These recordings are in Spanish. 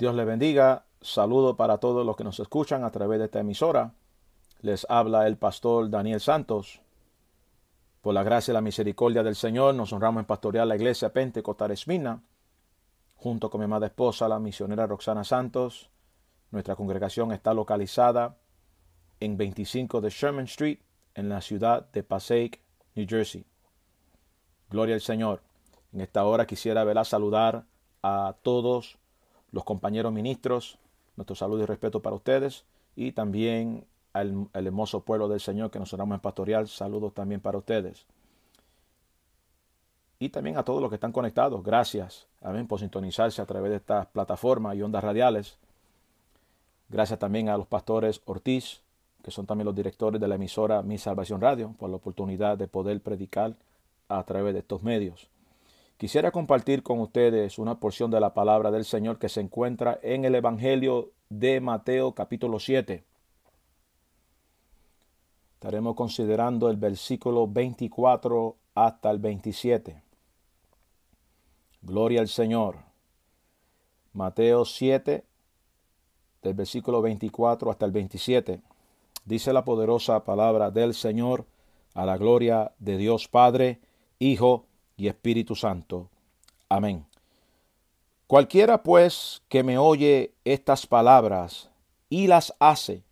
Dios les bendiga. Saludo para todos los que nos escuchan a través de esta emisora. Les habla el pastor Daniel Santos. Por la gracia y la misericordia del Señor, nos honramos en pastorear la iglesia Pentecostal Esmina, junto con mi amada esposa, la misionera Roxana Santos. Nuestra congregación está localizada en 25 de Sherman Street, en la ciudad de Passaic, New Jersey. Gloria al Señor. En esta hora quisiera saludar a todos los compañeros ministros, nuestro saludo y respeto para ustedes y también al, hermoso pueblo del Señor que nos oramos en pastoreal, saludos también para ustedes. Y también a todos los que están conectados, gracias, amén, por sintonizarse a través de estas plataformas y ondas radiales. Gracias también a los pastores Ortiz, que son también los directores de la emisora Mi Salvación Radio, por la oportunidad de poder predicar a través de estos medios. Quisiera compartir con ustedes una porción de la palabra del Señor que se encuentra en el Evangelio de Mateo capítulo 7. Estaremos considerando el versículo 24 hasta el 27. Gloria al Señor. Mateo 7, del versículo 24 hasta el 27. Dice la poderosa palabra del Señor a la gloria de Dios Padre, Hijo y Espíritu Santo. Amén. Cualquiera pues que me oye estas palabras y las hace,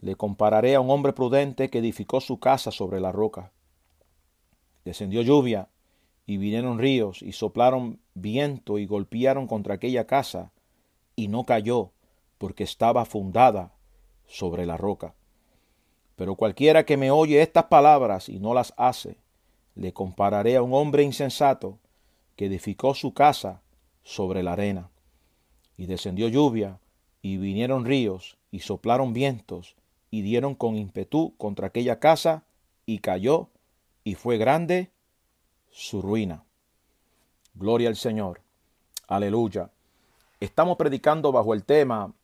le compararé a un hombre prudente que edificó su casa sobre la roca. Descendió lluvia y vinieron ríos y soplaron viento y golpearon contra aquella casa y no cayó porque estaba fundada sobre la roca. Pero cualquiera que me oye estas palabras y no las hace, le compararé a un hombre insensato que edificó su casa sobre la arena. Y descendió lluvia, y vinieron ríos, y soplaron vientos, y dieron con ímpetu contra aquella casa, y cayó, y fue grande su ruina. Gloria al Señor. Aleluya. Estamos predicando bajo el tema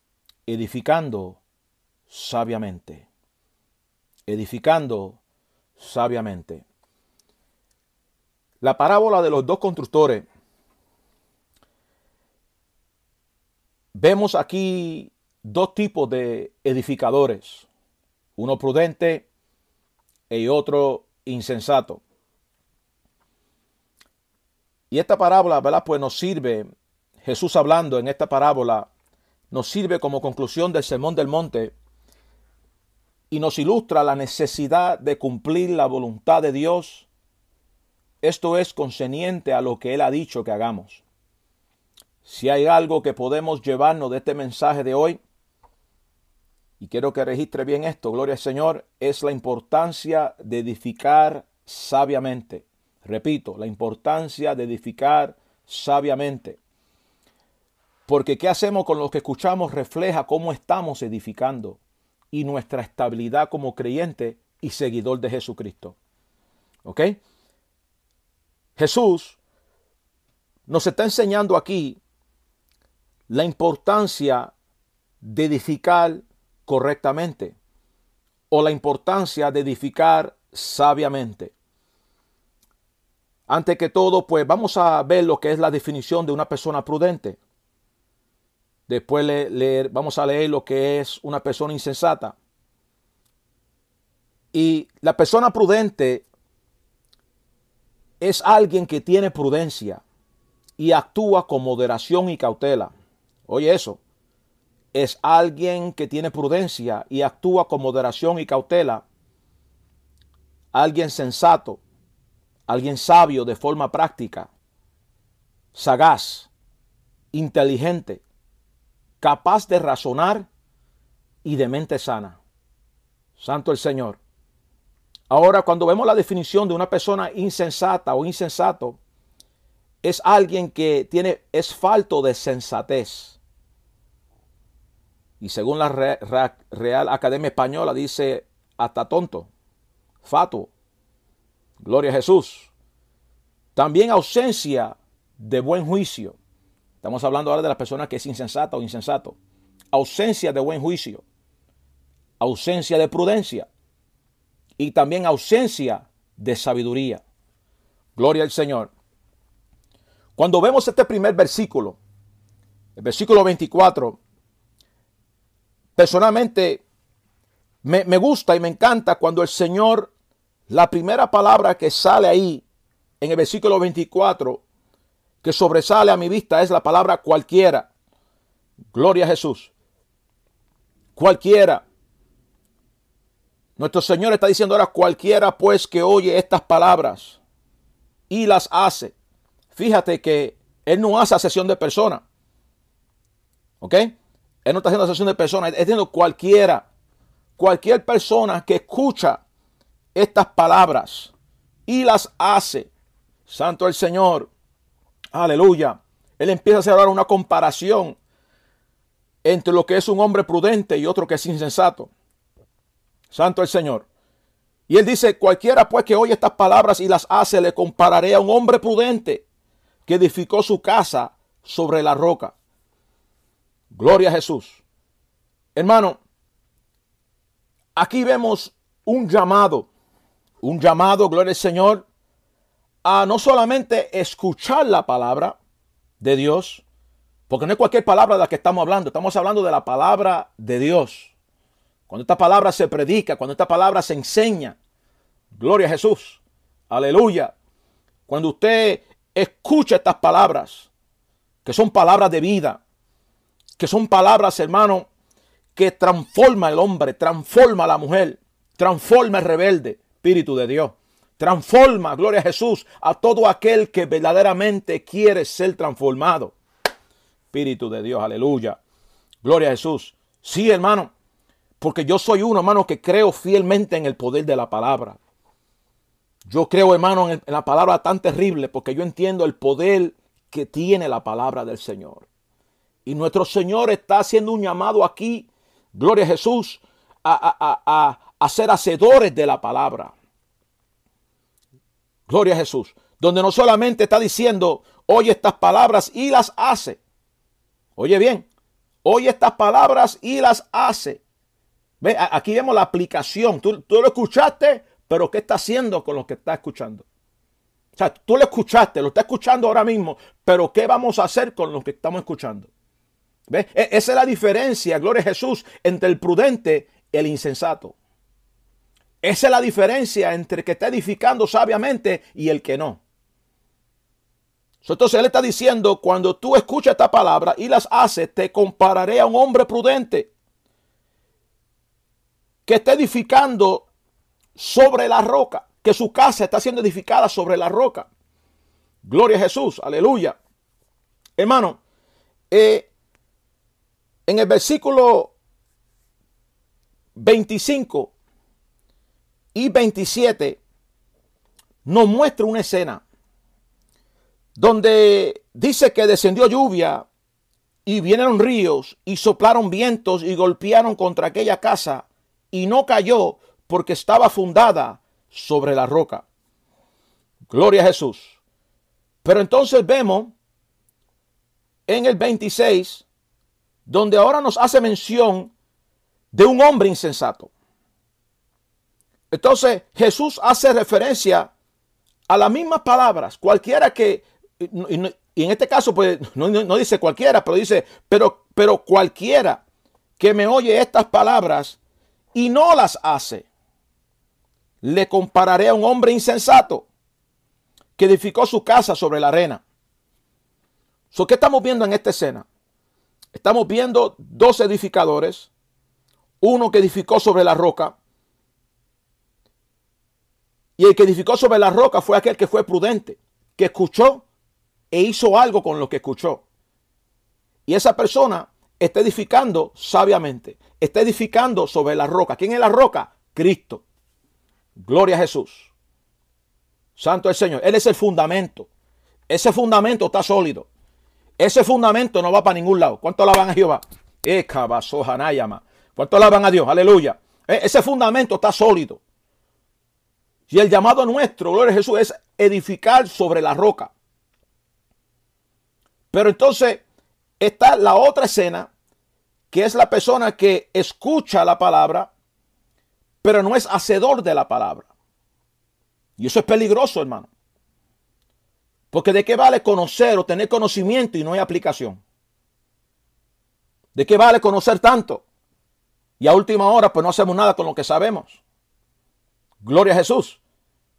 edificando sabiamente. Edificando sabiamente. La parábola de los dos constructores. Vemos aquí dos tipos de edificadores, uno prudente y otro insensato. Y esta parábola, ¿verdad? Pues nos sirve, Jesús hablando en esta parábola, nos sirve como conclusión del Sermón del Monte y nos ilustra la necesidad de cumplir la voluntad de Dios esto es concerniente a lo que Él ha dicho que hagamos. Si hay algo que podemos llevarnos de este mensaje de hoy, y quiero que registre bien esto, gloria al Señor, es la importancia de edificar sabiamente. Repito, la importancia de edificar sabiamente. Porque qué hacemos con lo que escuchamos refleja cómo estamos edificando y nuestra estabilidad como creyente y seguidor de Jesucristo. ¿Ok? Jesús nos está enseñando aquí la importancia de edificar correctamente o la importancia de edificar sabiamente. Antes que todo, pues vamos a ver lo que es la definición de una persona prudente. Después leer, vamos a leer lo que es una persona insensata. Y la persona prudente es alguien que tiene prudencia y actúa con moderación y cautela. Oye eso. Es alguien que tiene prudencia y actúa con moderación y cautela. Alguien sensato, alguien sabio de forma práctica, sagaz, inteligente, capaz de razonar y de mente sana. Santo el Señor. Ahora, cuando vemos la definición de una persona insensata o insensato, es alguien que tiene, es falto de sensatez. Y según la Real Academia Española dice hasta tonto, fato. Gloria a Jesús. También ausencia de buen juicio. Estamos hablando ahora de la persona que es insensata o insensato. Ausencia de buen juicio. Ausencia de prudencia y también ausencia de sabiduría. Gloria al Señor. Cuando vemos este primer versículo, El versículo 24, personalmente me, me gusta y me encanta cuando el Señor, la primera palabra que sale ahí en el versículo 24, que sobresale a mi vista es la palabra cualquiera. Gloria a Jesús. Cualquiera. Nuestro Señor está diciendo ahora cualquiera pues que oye estas palabras y las hace. Fíjate que Él no hace sesión de personas. ¿Ok? Él no está haciendo sesión de personas. Está diciendo cualquiera. Cualquier persona que escucha estas palabras y las hace. Santo el Señor. Aleluya. Él empieza a hacer ahora una comparación entre lo que es un hombre prudente y otro que es insensato. Santo el Señor. Y él dice, cualquiera pues que oye estas palabras y las hace, le compararé a un hombre prudente que edificó su casa sobre la roca. Gloria a Jesús. Hermano, aquí vemos un llamado, un llamado, gloria al Señor, a no solamente escuchar la palabra de Dios, porque no es cualquier palabra de la que estamos hablando, estamos hablando de la palabra de Dios. Cuando esta palabra se predica, cuando esta palabra se enseña, gloria a Jesús, aleluya. Cuando usted escucha estas palabras, que son palabras de vida, que son palabras, hermano, que transforma al hombre, transforma a la mujer, transforma al rebelde, Espíritu de Dios. Transforma, gloria a Jesús, a todo aquel que verdaderamente quiere ser transformado. Espíritu de Dios, aleluya. Gloria a Jesús. Sí, hermano, porque yo soy uno, hermano, que creo fielmente en el poder de la palabra. Yo creo, hermano, en, la palabra tan terrible porque yo entiendo el poder que tiene la palabra del Señor. Y nuestro Señor está haciendo un llamado aquí, gloria a Jesús, a, a ser hacedores de la palabra. Gloria a Jesús. Donde no solamente está diciendo, oye estas palabras y las hace. Oye bien, oye estas palabras y las hace. Ve, aquí vemos la aplicación. Tú, tú lo escuchaste, pero ¿qué está haciendo con lo que está escuchando? O sea, tú lo escuchaste, lo está escuchando ahora mismo, pero ¿qué vamos a hacer con lo que estamos escuchando? ¿Ve? E, esa es la diferencia, gloria a Jesús, entre el prudente y el insensato. Esa es la diferencia entre el que está edificando sabiamente y el que no. Entonces él está diciendo, cuando tú escuchas esta palabra y las haces, te compararé a un hombre prudente que está edificando sobre la roca, que su casa está siendo edificada sobre la roca. Gloria a Jesús, aleluya. Hermano, eh, en el versículo 25 y 27 nos muestra una escena donde dice que descendió lluvia y vinieron ríos y soplaron vientos y golpearon contra aquella casa y no cayó porque estaba fundada sobre la roca. Gloria a Jesús. Pero entonces vemos en el 26, donde ahora nos hace mención de un hombre insensato. Entonces Jesús hace referencia a las mismas palabras, cualquiera que, y en este caso pues no, dice cualquiera, pero dice, pero, pero cualquiera que me oye estas palabras y no las hace, le compararé a un hombre insensato que edificó su casa sobre la arena. ¿Qué estamos viendo en esta escena? Estamos viendo dos edificadores, uno que edificó sobre la roca, y el que edificó sobre la roca fue aquel que fue prudente, que escuchó e hizo algo con lo que escuchó. Y esa persona está edificando sabiamente, está edificando sobre la roca. ¿Quién es la roca? Cristo. Gloria a Jesús. Santo el Señor. Él es el fundamento. Ese fundamento está sólido. Ese fundamento no va para ningún lado. ¿Cuánto alaban a Jehová? ¿Cuánto alaban a Dios? Aleluya. E, ese fundamento está sólido. Y el llamado nuestro, gloria a Jesús, es edificar sobre la roca. Pero entonces, está la otra escena, que es la persona que escucha la palabra, pero no es hacedor de la palabra. Y eso es peligroso, hermano. Porque de qué vale conocer o tener conocimiento y no hay aplicación. ¿De qué vale conocer tanto? Y a última hora, pues no hacemos nada con lo que sabemos. Gloria a Jesús.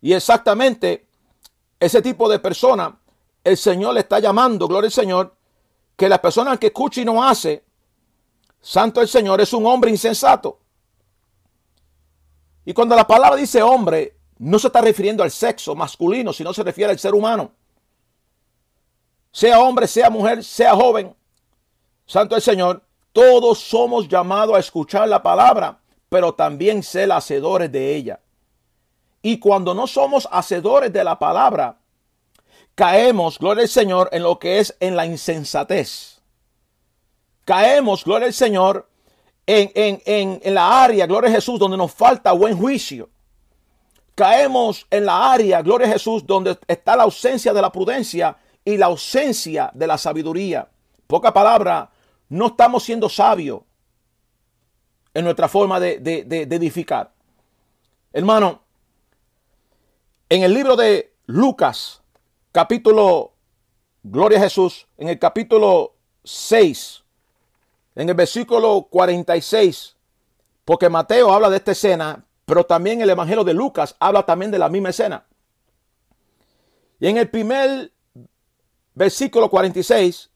Y exactamente ese tipo de persona, el Señor le está llamando, gloria al Señor, que la persona que escucha y no hace, santo el Señor, es un hombre insensato. Y cuando la palabra dice hombre, no se está refiriendo al sexo masculino, sino se refiere al ser humano. Sea hombre, sea mujer, sea joven, santo el Señor, todos somos llamados a escuchar la palabra, pero también ser hacedores de ella. Y cuando no somos hacedores de la palabra, caemos, gloria al Señor, en lo que es en la insensatez. Caemos, gloria al Señor, en, en, en, la área, gloria a Jesús, donde nos falta buen juicio. Caemos en la área, gloria a Jesús, donde está la ausencia de la prudencia y la ausencia de la sabiduría. Poca palabra, no estamos siendo sabios en nuestra forma de, de edificar. Hermano, en el libro de Lucas, capítulo, Gloria a Jesús, en el capítulo 6, en el versículo 46, porque Mateo habla de esta escena, pero también el Evangelio de Lucas habla también de la misma escena. Y en el primer versículo 46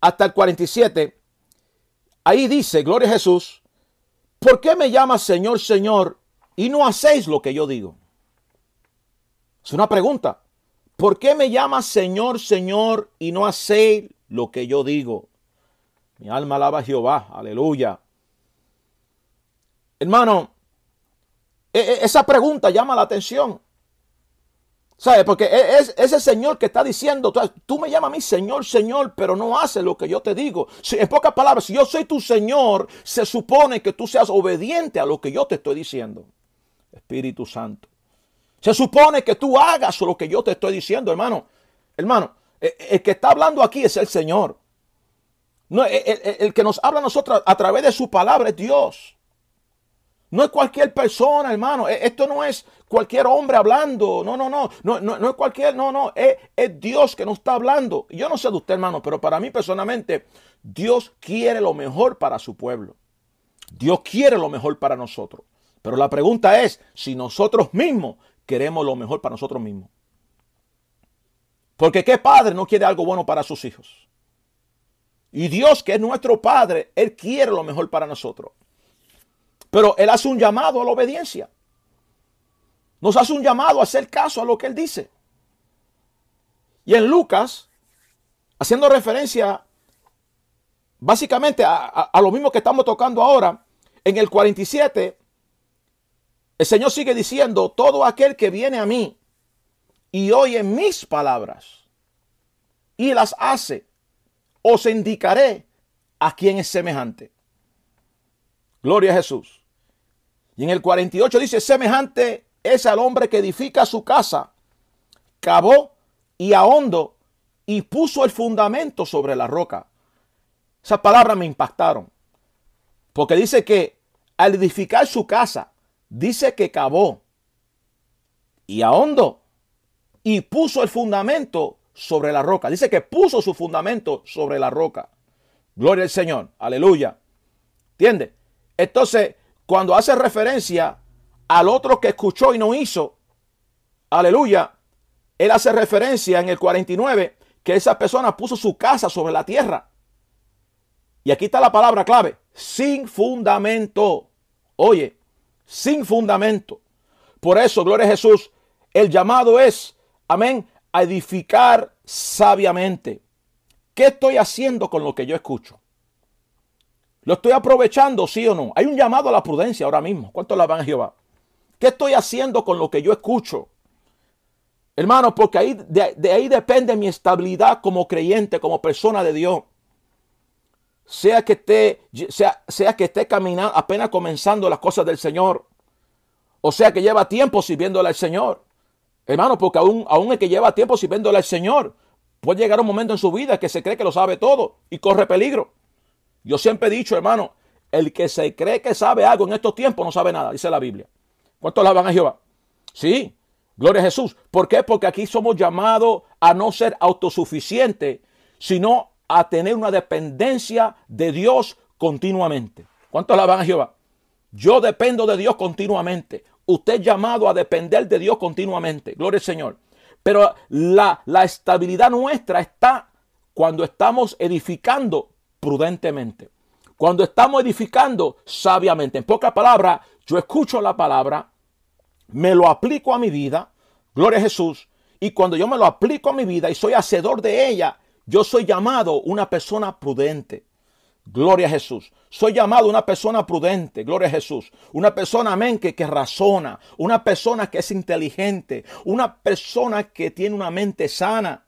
hasta el 47, ahí dice, Gloria a Jesús, ¿por qué me llamas Señor, Señor y no hacéis lo que yo digo? Es una pregunta. ¿Por qué me llamas Señor, Señor y no hacéis lo que yo digo? Mi alma alaba a Jehová. Aleluya. Hermano, e, e, esa pregunta llama la atención. ¿Sabe? Porque e, es ese Señor que está diciendo, tú me llamas a mí Señor, Señor, pero no haces lo que yo te digo. en pocas palabras, si yo soy tu Señor, se supone que tú seas obediente a lo que yo te estoy diciendo. Espíritu Santo. Se supone que tú hagas lo que yo te estoy diciendo, hermano. Hermano, el que está hablando aquí es el Señor. No, e, el, que nos habla a nosotros a través de su palabra es Dios. No es cualquier persona, hermano. Esto no es cualquier hombre hablando. No, no, no. No, no, es cualquier. No, no. Es, es Dios que nos está hablando. Yo no sé de usted, hermano, pero para mí personalmente, Dios quiere lo mejor para su pueblo. Dios quiere lo mejor para nosotros. Pero la pregunta es si nosotros mismos queremos lo mejor para nosotros mismos. Porque qué padre no quiere algo bueno para sus hijos. Y Dios, que es nuestro Padre, Él quiere lo mejor para nosotros. Pero Él hace un llamado a la obediencia. Nos hace un llamado a hacer caso a lo que Él dice. Y en Lucas, haciendo referencia básicamente a, a lo mismo que estamos tocando ahora, en el 47, el Señor sigue diciendo, todo aquel que viene a mí y oye mis palabras y las hace, os indicaré a quién es semejante. Gloria a Jesús. Y en el 48 dice, semejante es al hombre que edifica su casa, cavó y ahondó y puso el fundamento sobre la roca. Esas palabras me impactaron. Porque dice que al edificar su casa, dice que cavó y ahondó y puso el fundamento sobre la roca. Dice que puso su fundamento sobre la roca. Gloria al Señor. Aleluya. ¿Entiende? Entonces, cuando hace referencia al otro que escuchó y no hizo, aleluya, él hace referencia en el 49 que esa persona puso su casa sobre la tierra. Y aquí está la palabra clave, sin fundamento. Oye, sin fundamento. Por eso, gloria a Jesús, el llamado es, amén, a edificar sabiamente. ¿Qué estoy haciendo con lo que yo escucho? ¿Lo estoy aprovechando, sí o no? Hay un llamado a la prudencia ahora mismo. ¿Cuánto la van a Jehová? ¿Qué estoy haciendo con lo que yo escucho? Hermano, porque ahí, de, ahí depende mi estabilidad como creyente, como persona de Dios sea que esté, sea, sea que esté caminando, apenas comenzando las cosas del Señor, o sea que lleva tiempo sirviéndole al Señor. Hermano, porque aún, aún el que lleva tiempo sirviéndole al Señor, puede llegar un momento en su vida que se cree que lo sabe todo y corre peligro. Yo siempre he dicho, hermano, el que se cree que sabe algo en estos tiempos no sabe nada, dice la Biblia. ¿Cuántos van a Jehová? Sí, gloria a Jesús. ¿Por qué? Porque aquí somos llamados a no ser autosuficientes, sino a tener una dependencia de Dios continuamente. ¿Cuántos la van a Jehová? Yo dependo de Dios continuamente. Usted es llamado a depender de Dios continuamente. Gloria al Señor. Pero la, la estabilidad nuestra está cuando estamos edificando prudentemente. Cuando estamos edificando sabiamente. En pocas palabras, yo escucho la palabra, me lo aplico a mi vida. Gloria a Jesús. Y cuando yo me lo aplico a mi vida y soy hacedor de ella, yo soy llamado una persona prudente. Gloria a Jesús. Soy llamado una persona prudente. Gloria a Jesús. Una persona, amén, que, razona. Una persona que es inteligente. Una persona que tiene una mente sana.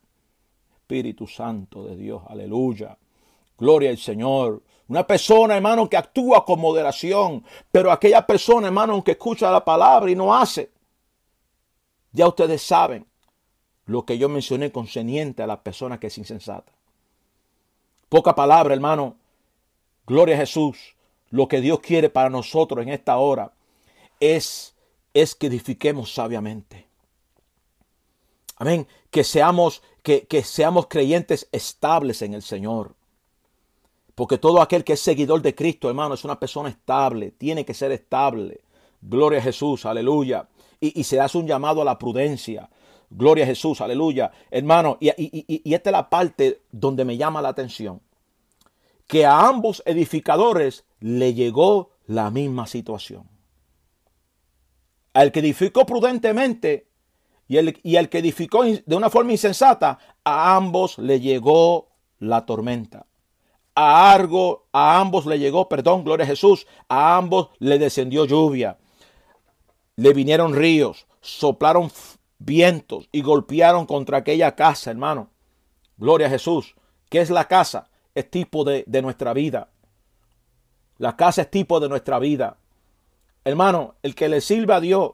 Espíritu Santo de Dios. Aleluya. Gloria al Señor. Una persona, hermano, que actúa con moderación. Pero aquella persona, hermano, que escucha la palabra y no hace. Ya ustedes saben lo que yo mencioné concerniente a la persona que es insensata. Poca palabra, hermano. Gloria a Jesús. Lo que Dios quiere para nosotros en esta hora es, es que edifiquemos sabiamente. Amén. Que seamos, que, que seamos creyentes estables en el Señor. Porque todo aquel que es seguidor de Cristo, hermano, es una persona estable. Tiene que ser estable. Gloria a Jesús, aleluya. Y, y se hace un llamado a la prudencia. Gloria a Jesús, aleluya. Hermano, y, y, esta es la parte donde me llama la atención. Que a ambos edificadores le llegó la misma situación. Al que edificó prudentemente y el, y el que edificó de una forma insensata, a ambos le llegó la tormenta. A, algo, a ambos le llegó, perdón, gloria a Jesús, a ambos le descendió lluvia. Le vinieron ríos, soplaron vientos y golpearon contra aquella casa, hermano. Gloria a Jesús. ¿Qué es la casa? Es tipo de, de nuestra vida. La casa es tipo de nuestra vida. Hermano, el que le sirve a Dios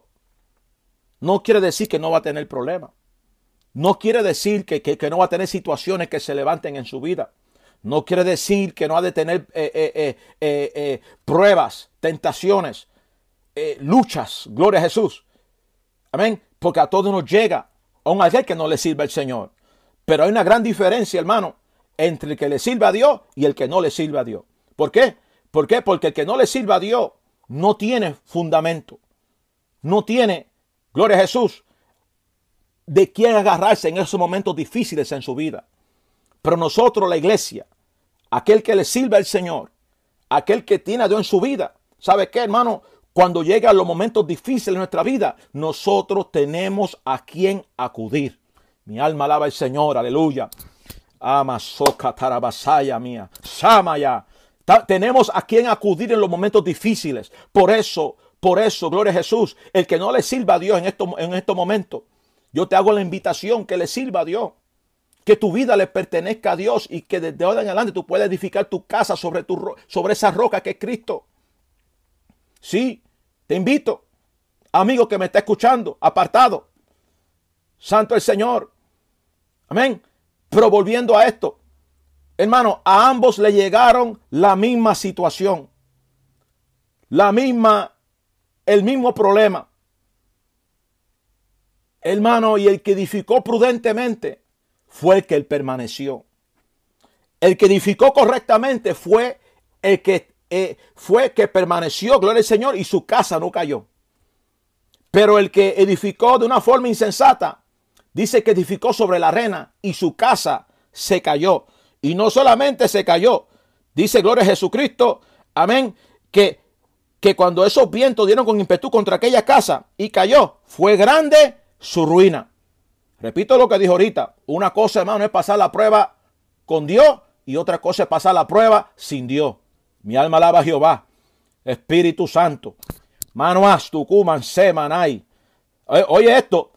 no quiere decir que no va a tener problemas. No quiere decir que, que, no va a tener situaciones que se levanten en su vida. No quiere decir que no ha de tener eh, eh, eh, pruebas, tentaciones, luchas. Gloria a Jesús. Amén porque a todos nos llega, aun aquel que no le sirve al Señor. Pero hay una gran diferencia, hermano, entre el que le sirve a Dios y el que no le sirve a Dios. ¿Por qué? ¿Por qué? Porque el que no le sirve a Dios no tiene fundamento. No tiene, gloria a Jesús, de quién agarrarse en esos momentos difíciles en su vida. Pero nosotros, la iglesia, aquel que le sirve al Señor, aquel que tiene a Dios en su vida, ¿sabe qué, hermano? Cuando llegan los momentos difíciles de nuestra vida, nosotros tenemos a quien acudir. Mi alma alaba al Señor, aleluya. Ama soca tarabasaya mía. Samaya. Tenemos a quien acudir en los momentos difíciles. Por eso, por eso, gloria a Jesús. El que no le sirva a Dios en estos, en estos momentos, yo te hago la invitación que le sirva a Dios. Que tu vida le pertenezca a Dios y que desde ahora en adelante tú puedas edificar tu casa sobre, tu, sobre esa roca que es Cristo. Sí, te invito, amigo que me está escuchando, apartado. Santo el Señor. Amén. Pero volviendo a esto, hermano, a ambos le llegaron la misma situación. La misma, el mismo problema. Hermano, y el que edificó prudentemente fue el que permaneció. El que edificó correctamente fue el que eh, fue que permaneció, gloria al Señor, y su casa no cayó. Pero el que edificó de una forma insensata, dice que edificó sobre la arena y su casa se cayó. Y no solamente se cayó, dice gloria a Jesucristo, amén, que, que cuando esos vientos dieron con impetu contra aquella casa y cayó, fue grande su ruina. Repito lo que dijo ahorita, una cosa hermano es pasar la prueba con Dios y otra cosa es pasar la prueba sin Dios. Mi alma alaba a Jehová. Espíritu Santo. Manoas, Tucuman, Semanay. Oye esto.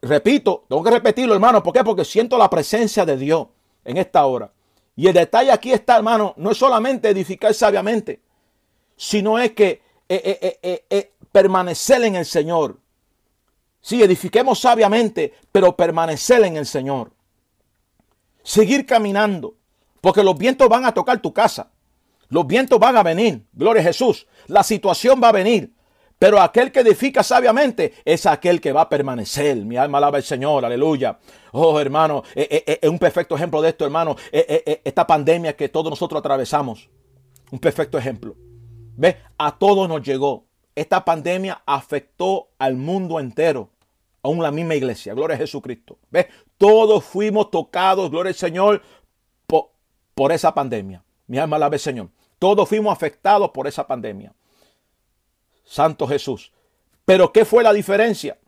Repito, tengo que repetirlo, hermano. ¿Por qué? Porque siento la presencia de Dios en esta hora. Y el detalle aquí está, hermano, no es solamente edificar sabiamente, sino es que eh, eh, eh, permanecer en el Señor. Sí, edifiquemos sabiamente, pero permanecer en el Señor. Seguir caminando, porque los vientos van a tocar tu casa. Los vientos van a venir, gloria a Jesús. La situación va a venir. Pero aquel que edifica sabiamente es aquel que va a permanecer. Mi alma alaba al Señor, aleluya. Oh, hermano, es eh, eh, eh, un perfecto ejemplo de esto, hermano. esta pandemia que todos nosotros atravesamos. Un perfecto ejemplo. ¿Ve? A todos nos llegó. Esta pandemia afectó al mundo entero. Aún la misma iglesia. Gloria a Jesucristo. ¿Ve? Todos fuimos tocados, gloria al Señor, por, por esa pandemia. Mi alma alaba al Señor. Todos fuimos afectados por esa pandemia. Santo Jesús. Pero ¿qué fue la diferencia?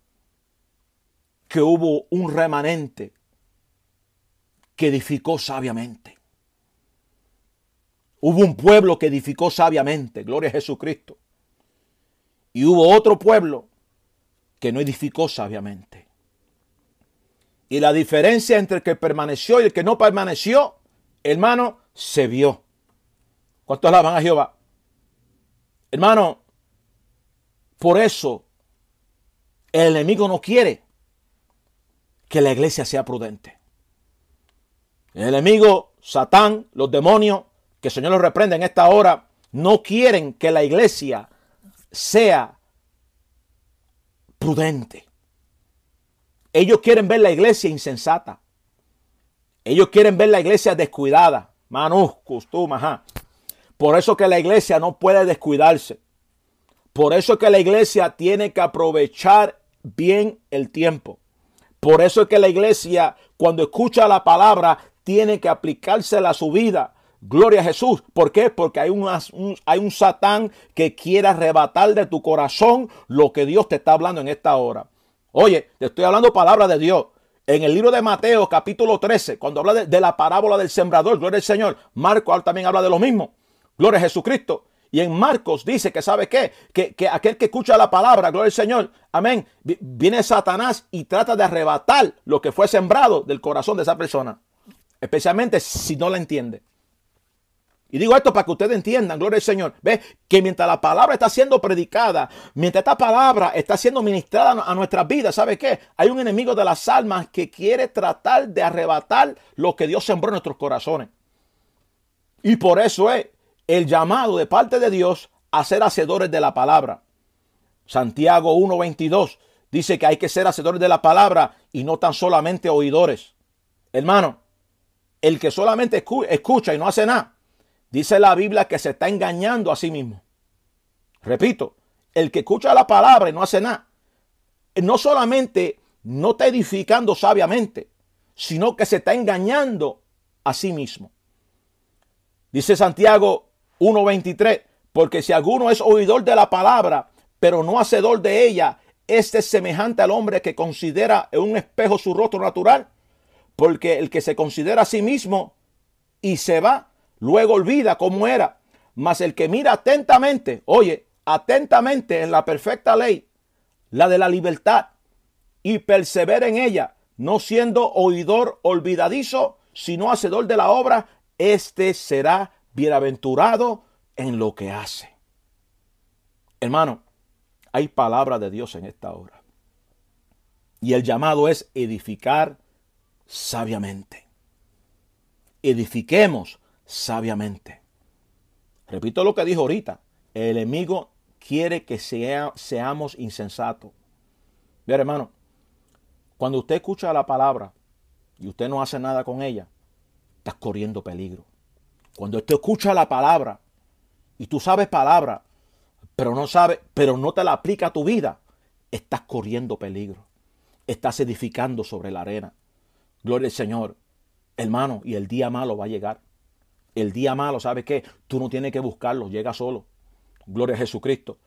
Que hubo un remanente que edificó sabiamente. Hubo un pueblo que edificó sabiamente, gloria a Jesucristo. Y hubo otro pueblo que no edificó sabiamente. Y la diferencia entre el que permaneció y el que no permaneció, hermano, se vio. ¿Cuántos alaban a Jehová? Hermano, por eso el enemigo no quiere que la iglesia sea prudente. El enemigo, Satán, los demonios, que el Señor los reprende en esta hora, no quieren que la iglesia sea prudente. Ellos quieren ver la iglesia insensata. Ellos quieren ver la iglesia descuidada. Manus, costum, Por eso que la iglesia no puede descuidarse. Por eso es que la iglesia tiene que aprovechar bien el tiempo. Por eso es que la iglesia, cuando escucha la palabra, tiene que aplicársela a su vida. Gloria a Jesús. ¿Por qué? Porque hay un, hay un Satán que quiere arrebatar de tu corazón lo que Dios te está hablando en esta hora. Oye, te estoy hablando palabra de Dios. En el libro de Mateo, capítulo 13, cuando habla de, de la parábola del sembrador, gloria al Señor, Marco también habla de lo mismo. Gloria a Jesucristo. Y en Marcos dice que sabe qué, que, que aquel que escucha la palabra, gloria al Señor, amén, viene Satanás y trata de arrebatar lo que fue sembrado del corazón de esa persona, especialmente si no la entiende. Y digo esto para que ustedes entiendan, gloria al Señor. Ve que mientras la palabra está siendo predicada, mientras esta palabra está siendo ministrada a nuestras vidas, ¿sabe qué? Hay un enemigo de las almas que quiere tratar de arrebatar lo que Dios sembró en nuestros corazones. Y por eso es el llamado de parte de Dios a ser hacedores de la palabra. Santiago 1.22 dice que hay que ser hacedores de la palabra y no tan solamente oidores. Hermano, el que solamente escucha y no hace nada, dice la Biblia que se está engañando a sí mismo. Repito, el que escucha la palabra y no hace nada, no solamente no está edificando sabiamente, sino que se está engañando a sí mismo. Dice Santiago 1.23, porque si alguno es oidor de la palabra, pero no hacedor de ella, este es semejante al hombre que considera en un espejo su rostro natural, porque el que se considera a sí mismo y se va, luego olvida cómo era. Mas el que mira atentamente, oye, atentamente en la perfecta ley, la de la libertad, y persevera en ella, no siendo oidor olvidadizo, sino hacedor de la obra, este será bienaventurado en lo que hace. Hermano, hay palabra de Dios en esta hora. Y el llamado es edificar sabiamente. Edifiquemos sabiamente. Repito lo que dijo ahorita. El enemigo quiere que sea, seamos insensatos. Mira, hermano, cuando usted escucha la palabra y usted no hace nada con ella, estás corriendo peligro. Cuando usted escucha la palabra y tú sabes palabra, pero no sabes, pero no te la aplica a tu vida, estás corriendo peligro. Estás edificando sobre la arena. Gloria al Señor. Hermano, y el día malo va a llegar. El día malo, ¿sabes qué? Tú no tienes que buscarlo, llega solo. Gloria a Jesucristo.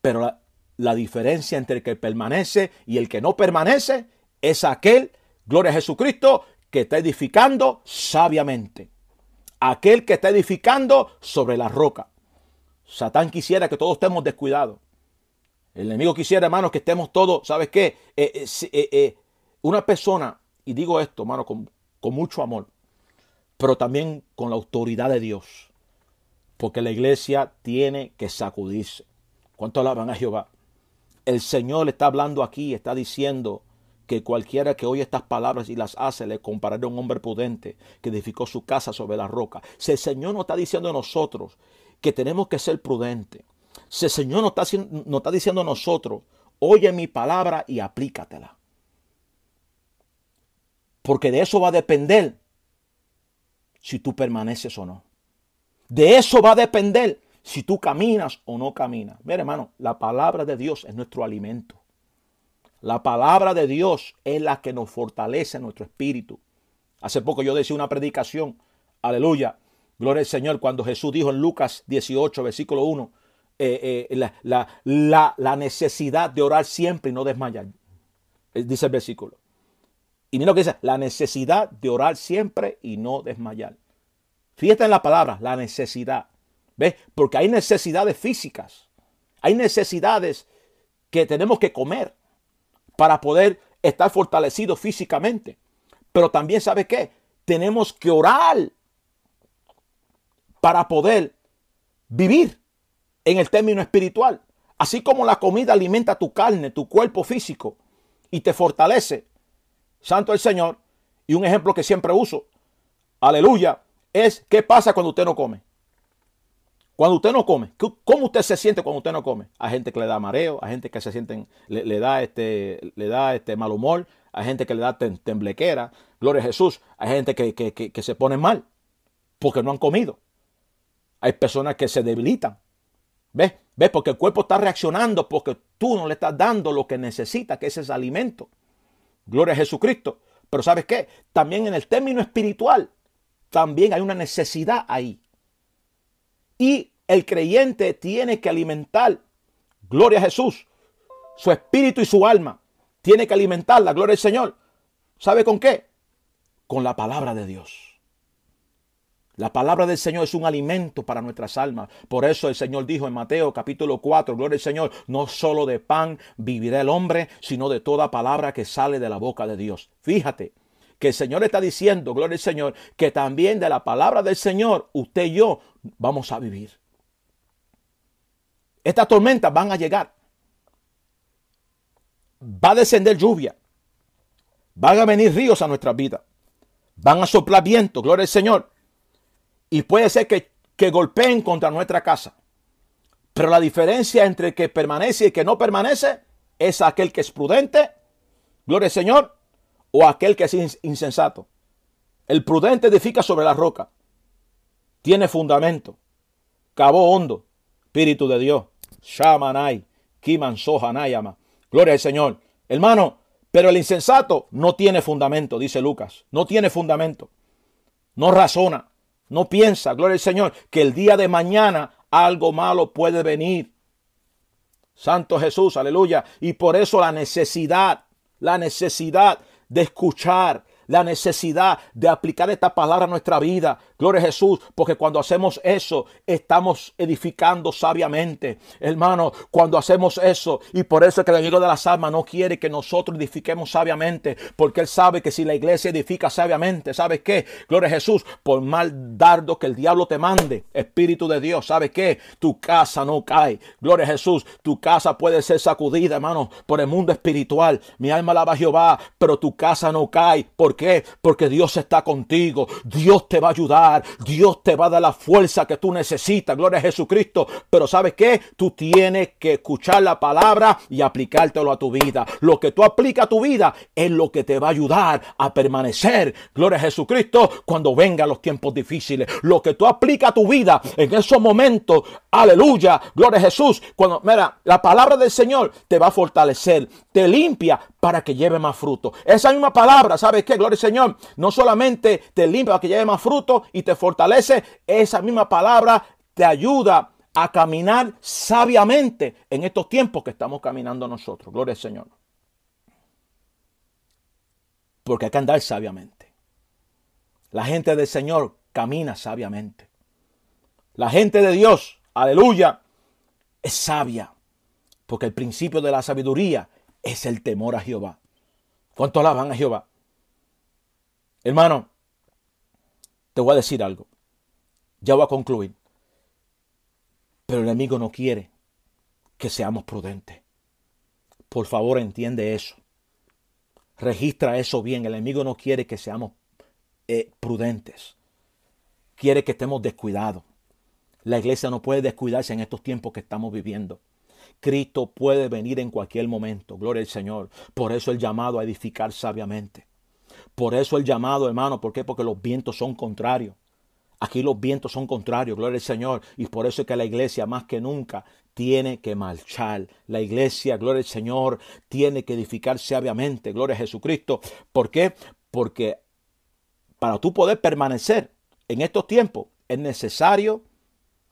Pero la, la diferencia entre el que permanece y el que no permanece es aquel, gloria a Jesucristo, que está edificando sabiamente aquel que está edificando sobre la roca. Satán quisiera que todos estemos descuidados. El enemigo quisiera, hermanos, que estemos todos, ¿sabes qué? Eh, eh, eh, una persona, y digo esto, hermano, con, con mucho amor, pero también con la autoridad de Dios. Porque la iglesia tiene que sacudirse. ¿Cuánto alaban a Jehová? El Señor está hablando aquí, está diciendo, que cualquiera que oye estas palabras y las hace le comparará a un hombre prudente que edificó su casa sobre la roca. Si el Señor nos está diciendo a nosotros que tenemos que ser prudentes, Si el Señor nos está, nos está diciendo a nosotros, oye mi palabra y aplícatela. Porque de eso va a depender si tú permaneces o no. De eso va a depender si tú caminas o no caminas. Mira, hermano, la palabra de Dios es nuestro alimento. La palabra de Dios es la que nos fortalece nuestro espíritu. Hace poco yo decía una predicación, aleluya, gloria al Señor, cuando Jesús dijo en Lucas 18, versículo 1, eh, eh, la, la, necesidad de orar siempre y no desmayar. Eh, dice el versículo. Y mira lo que dice, la necesidad de orar siempre y no desmayar. Fíjate en la palabra, la necesidad. ¿Ves? Porque hay necesidades físicas. Hay necesidades que tenemos que comer para poder estar fortalecidos físicamente. Pero también, ¿sabe qué? Tenemos que orar para poder vivir en el término espiritual. Así como la comida alimenta tu carne, tu cuerpo físico y te fortalece. Santo el Señor. Y un ejemplo que siempre uso. Aleluya es qué pasa cuando usted no come. Cuando usted no come, ¿cómo usted se siente cuando usted no come? Hay gente que le da mareo, hay gente que se sienten, le, da este, le da este mal humor, hay gente que le da temblequera, gloria a Jesús, hay gente que, que se pone mal porque no han comido. Hay personas que se debilitan. ¿Ves? ¿Ves? Porque el cuerpo está reaccionando porque tú no le estás dando lo que necesita, que es ese alimento. Gloria a Jesucristo. Pero ¿sabes qué? También en el término espiritual, también hay una necesidad ahí. Y el creyente tiene que alimentar, gloria a Jesús, su espíritu y su alma. Tiene que alimentar la gloria del Señor. ¿Sabe con qué? Con la palabra de Dios. La palabra del Señor es un alimento para nuestras almas. Por eso el Señor dijo en Mateo capítulo 4, gloria al Señor, no solo de pan vivirá el hombre, sino de toda palabra que sale de la boca de Dios. Fíjate, que el Señor está diciendo, gloria al Señor, que también de la palabra del Señor, usted y yo vamos a vivir. Estas tormentas van a llegar. Va a descender lluvia. Van a venir ríos a nuestra vida. Van a soplar viento, gloria al Señor. Y puede ser que, que golpeen contra nuestra casa. Pero la diferencia entre el que permanece y el que no permanece es aquel que es prudente, gloria al Señor, o aquel que es insensato. El prudente edifica sobre la roca. Tiene fundamento. Cabo hondo. Espíritu de Dios. Shamanai. Kiman Sohanayama. Gloria al Señor. Hermano, pero el insensato no tiene fundamento, dice Lucas. No tiene fundamento. No razona. No piensa, gloria al Señor, que el día de mañana algo malo puede venir. Santo Jesús, aleluya. Y por eso la necesidad, la necesidad de escuchar la necesidad de aplicar esta palabra a nuestra vida. Gloria a Jesús, porque cuando hacemos eso, estamos edificando sabiamente. Hermano, cuando hacemos eso, y por eso es que el amigo de las almas no quiere que nosotros edifiquemos sabiamente, porque él sabe que si la iglesia edifica sabiamente, ¿sabes qué? Gloria a Jesús, por mal dardo que el diablo te mande, Espíritu de Dios, ¿sabes qué? Tu casa no cae. Gloria a Jesús, tu casa puede ser sacudida, hermano, por el mundo espiritual. Mi alma alaba a Jehová, pero tu casa no cae. ¿Por qué? Porque Dios está contigo. Dios te va a ayudar. Dios te va a dar la fuerza que tú necesitas. Gloria a Jesucristo. Pero ¿sabes qué? Tú tienes que escuchar la palabra y aplicártelo a tu vida. Lo que tú aplicas a tu vida es lo que te va a ayudar a permanecer. Gloria a Jesucristo cuando vengan los tiempos difíciles. Lo que tú aplicas a tu vida en esos momentos. Aleluya. Gloria a Jesús. Cuando, mira, la palabra del Señor te va a fortalecer. Te limpia para que lleve más fruto. Esa misma palabra, ¿sabes qué? Gloria al Señor. No solamente te limpia para que lleve más fruto y te fortalece, esa misma palabra te ayuda a caminar sabiamente en estos tiempos que estamos caminando nosotros. Gloria al Señor. Porque hay que andar sabiamente. La gente del Señor camina sabiamente. La gente de Dios, aleluya, es sabia. Porque el principio de la sabiduría es el temor a Jehová. ¿Cuánto alaban a Jehová? Hermano, te voy a decir algo. Ya voy a concluir. Pero el enemigo no quiere que seamos prudentes. Por favor, entiende eso. Registra eso bien. El enemigo no quiere que seamos eh, prudentes. Quiere que estemos descuidados. La iglesia no puede descuidarse en estos tiempos que estamos viviendo. Cristo puede venir en cualquier momento. Gloria al Señor. Por eso el llamado a edificar sabiamente. Por eso el llamado, hermano. ¿Por qué? Porque los vientos son contrarios. Aquí los vientos son contrarios, gloria al Señor. Y por eso es que la iglesia más que nunca tiene que marchar. La iglesia, gloria al Señor, tiene que edificar sabiamente, gloria a Jesucristo. ¿Por qué? Porque para tú poder permanecer en estos tiempos es necesario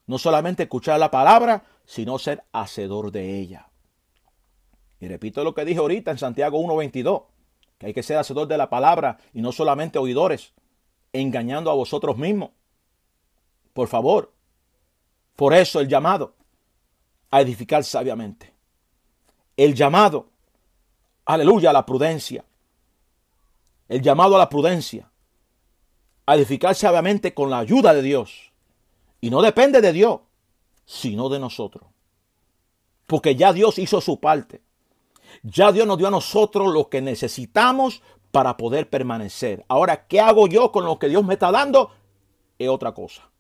no solamente escuchar la palabra, sino ser hacedor de ella. Y repito lo que dije ahorita en Santiago 1.22, que hay que ser hacedor de la palabra y no solamente oidores, engañando a vosotros mismos. Por favor, por eso el llamado a edificar sabiamente. El llamado, aleluya, a la prudencia. El llamado a la prudencia. A edificar sabiamente con la ayuda de Dios y no depende de Dios, sino de nosotros. Porque ya Dios hizo su parte. Ya Dios nos dio a nosotros lo que necesitamos para poder permanecer. Ahora, ¿qué hago yo con lo que Dios me está dando? Es otra cosa.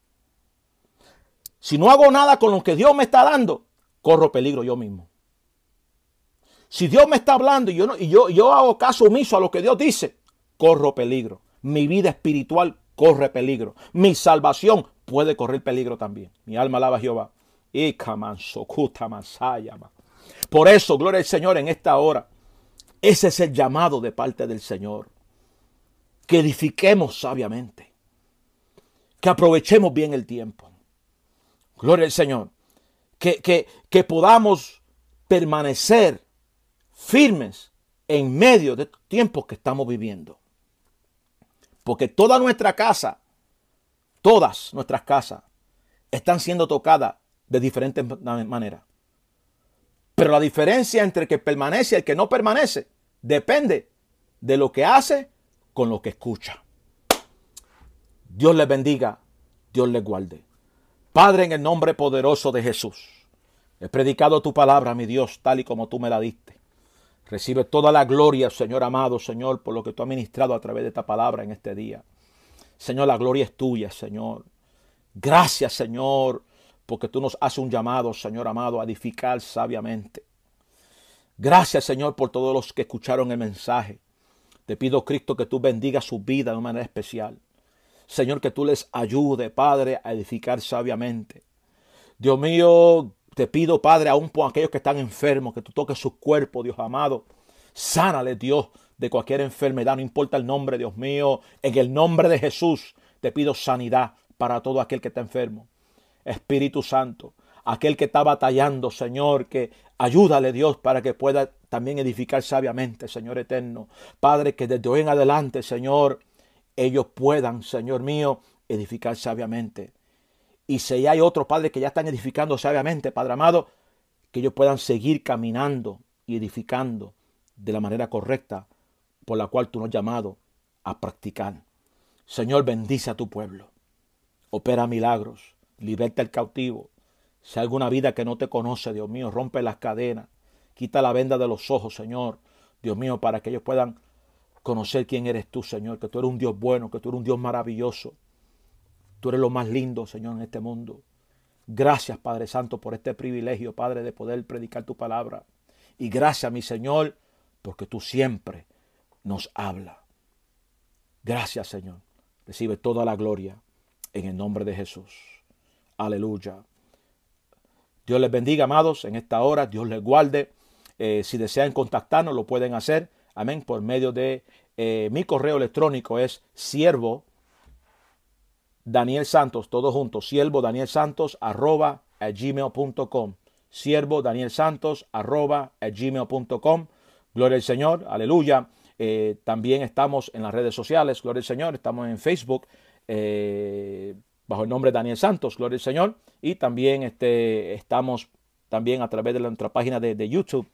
Si no hago nada con lo que Dios me está dando, corro peligro yo mismo. Si Dios me está hablando y yo, no, y yo, yo hago caso omiso a lo que Dios dice, corro peligro. Mi vida espiritual corre peligro. Mi salvación puede correr peligro también. Mi alma alaba a Jehová. Por eso, gloria al Señor en esta hora. Ese es el llamado de parte del Señor. Que edifiquemos sabiamente. Que aprovechemos bien el tiempo. Gloria al Señor. Que, que, que podamos permanecer firmes en medio de tiempos que estamos viviendo. Porque toda nuestra casa Todas nuestras casas están siendo tocadas de diferentes maneras. Pero la diferencia entre el que permanece y el que no permanece depende de lo que hace con lo que escucha. Dios les bendiga, Dios les guarde. Padre, en el nombre poderoso de Jesús, he predicado tu palabra, mi Dios, tal y como tú me la diste. Recibe toda la gloria, Señor amado, Señor, por lo que tú has ministrado a través de esta palabra en este día. Señor, la gloria es tuya, Señor. Gracias, Señor, porque tú nos haces un llamado, Señor amado, a edificar sabiamente. Gracias, Señor, por todos los que escucharon el mensaje. Te pido, Cristo, que tú bendigas su vida de una manera especial. Señor, que tú les ayude, Padre, a edificar sabiamente. Dios mío, te pido, Padre, aún por aquellos que están enfermos, que tú toques su cuerpo, Dios amado. Sánale, Dios, de cualquier enfermedad, no importa el nombre, Dios mío, en el nombre de Jesús te pido sanidad para todo aquel que está enfermo. Espíritu Santo, aquel que está batallando, Señor, que ayúdale Dios para que pueda también edificar sabiamente, Señor eterno. Padre, que desde hoy en adelante, Señor, ellos puedan, Señor mío, edificar sabiamente. Y si hay otros padres que ya están edificando sabiamente, Padre amado, que ellos puedan seguir caminando y edificando de la manera correcta por la cual tú nos has llamado a practicar. Señor, bendice a tu pueblo. Opera milagros. Liberta al cautivo. Si hay alguna vida que no te conoce, Dios mío, rompe las cadenas. Quita la venda de los ojos, Señor. Dios mío, para que ellos puedan conocer quién eres tú, Señor. Que tú eres un Dios bueno, que tú eres un Dios maravilloso. Tú eres lo más lindo, Señor, en este mundo. Gracias, Padre Santo, por este privilegio, Padre, de poder predicar tu palabra. Y gracias, mi Señor, porque tú siempre nos habla. Gracias Señor. Recibe toda la gloria en el nombre de Jesús. Aleluya. Dios les bendiga, amados, en esta hora. Dios les guarde. Eh, si desean contactarnos, lo pueden hacer. Amén. Por medio de eh, mi correo electrónico es siervo Daniel Santos, todo junto, siervo Daniel Santos arroba gmail.com. Siervo Daniel Santos arroba gmail.com. Gloria al Señor, aleluya. Eh, también estamos en las redes sociales, Gloria al Señor. Estamos en Facebook bajo el nombre de Daniel Santos, Gloria al Señor. Y también este, estamos también a través de nuestra página de, YouTube.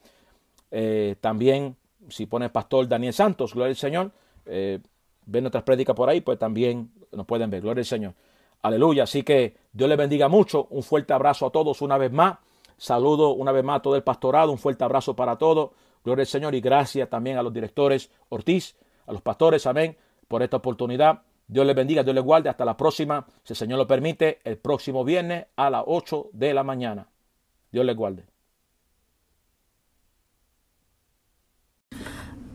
Eh, también, si pones Pastor Daniel Santos, Gloria al Señor, ven nuestras prédicas por ahí, pues también nos pueden ver, Gloria al Señor. Aleluya. Así que Dios les bendiga mucho. Un fuerte abrazo a todos una vez más. Saludo una vez más a todo el pastorado. Un fuerte abrazo para todos. Gloria al Señor y gracias también a los directores Ortiz, a los pastores, amén, por esta oportunidad Dios les bendiga, Dios les guarde. Hasta la próxima, si el Señor lo permite, el próximo viernes a las 8 de la mañana. Dios les guarde.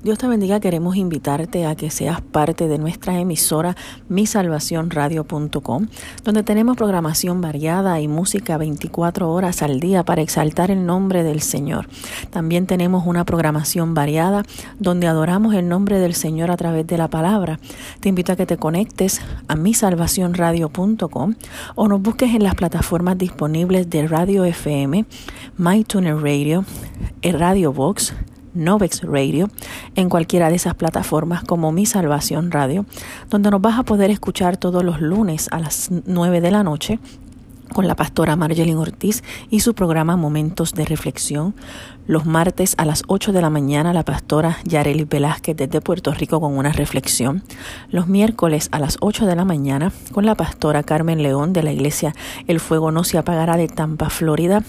Dios te bendiga, queremos invitarte a que seas parte de nuestra emisora misalvacionradio.com, donde tenemos programación variada y música 24 horas al día para exaltar el nombre del Señor. También tenemos una programación variada donde adoramos el nombre del Señor a través de la palabra. Te invito a que te conectes a misalvacionradio.com o nos busques en las plataformas disponibles de Radio FM, MyTuner Radio, Radio Box, Novex Radio en cualquiera de esas plataformas como Mi Salvación Radio, donde nos vas a poder escuchar todos los lunes a las 9 de la noche con la pastora Marjelin Ortiz y su programa Momentos de Reflexión. Los martes a las 8 de la mañana la pastora Yareli Velázquez desde Puerto Rico con una reflexión. Los miércoles a las 8 de la mañana con la pastora Carmen León de la iglesia El Fuego No Se Apagará de Tampa, Florida.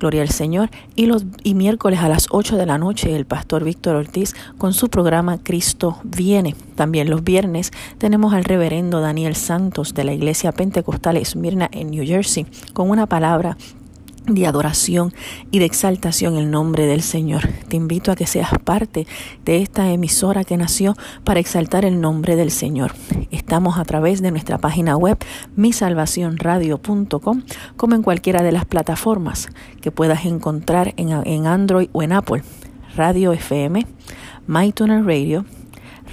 Gloria al Señor. Y los y miércoles a las 8 de la noche el pastor Víctor Ortiz con su programa Cristo Viene. También los viernes tenemos al reverendo Daniel Santos de la iglesia Pentecostal Esmirna en New Jersey con una palabra de adoración y de exaltación el nombre del Señor. Te invito a que seas parte de esta emisora que nació para exaltar el nombre del Señor. Estamos a través de nuestra página web misalvacionradio.com como en cualquiera de las plataformas que puedas encontrar en, en Android o en Apple. Radio FM, MyTuner Radio,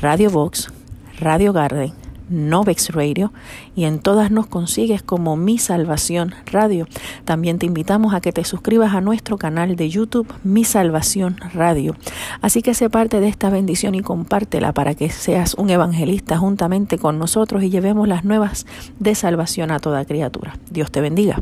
Radio Vox, Radio Garden, Novex Radio y en todas nos consigues como Mi Salvación Radio. También te invitamos a que te suscribas a nuestro canal de YouTube Mi Salvación Radio. Así que sé parte de esta bendición y compártela para que seas un evangelista juntamente con nosotros y llevemos las nuevas de salvación a toda criatura. Dios te bendiga.